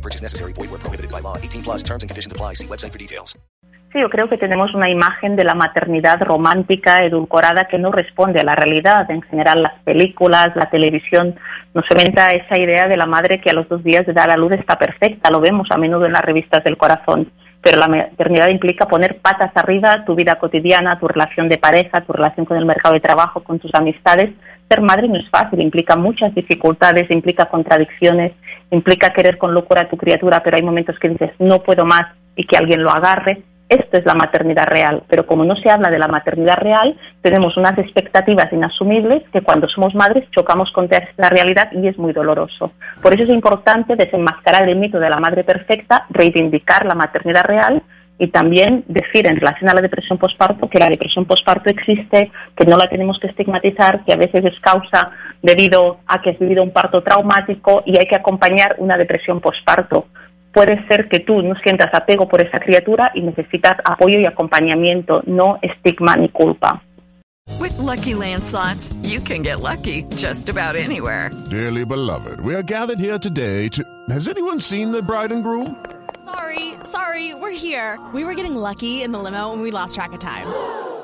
No purchase necessary. Void where prohibited by law. 18 plus terms and conditions apply. See website for details. Sí, yo creo que tenemos una imagen de la maternidad romántica, edulcorada, que no responde a la realidad. En general, las películas, la televisión, nos inventa esa idea de la madre que a los dos días de dar a luz está perfecta. Lo vemos a menudo en las revistas del corazón. Pero la maternidad implica poner patas arriba tu vida cotidiana, tu relación de pareja, tu relación con el mercado de trabajo, con tus amistades. Ser madre no es fácil, implica muchas dificultades, implica contradicciones, implica querer con locura a tu criatura, pero hay momentos que dices no puedo más y que alguien lo agarre. Esto es la maternidad real, pero como no se habla de la maternidad real, tenemos unas expectativas inasumibles que cuando somos madres chocamos contra esta realidad y es muy doloroso. Por eso es importante desenmascarar el mito de la madre perfecta, reivindicar la maternidad real y también decir en relación a la depresión posparto que la depresión posparto existe, que no la tenemos que estigmatizar, que a veces es causa debido a que has vivido un parto traumático y hay que acompañar una depresión posparto puede ser que tú no sientas apego por esa criatura y necesitas apoyo y acompañamiento, no estigma ni culpa. With lucky landslots, you can get lucky just about anywhere. Dearly beloved, we are gathered here today to. Has anyone seen the bride and groom? Sorry, sorry, we're here. We were getting lucky in the limo and we lost track of time.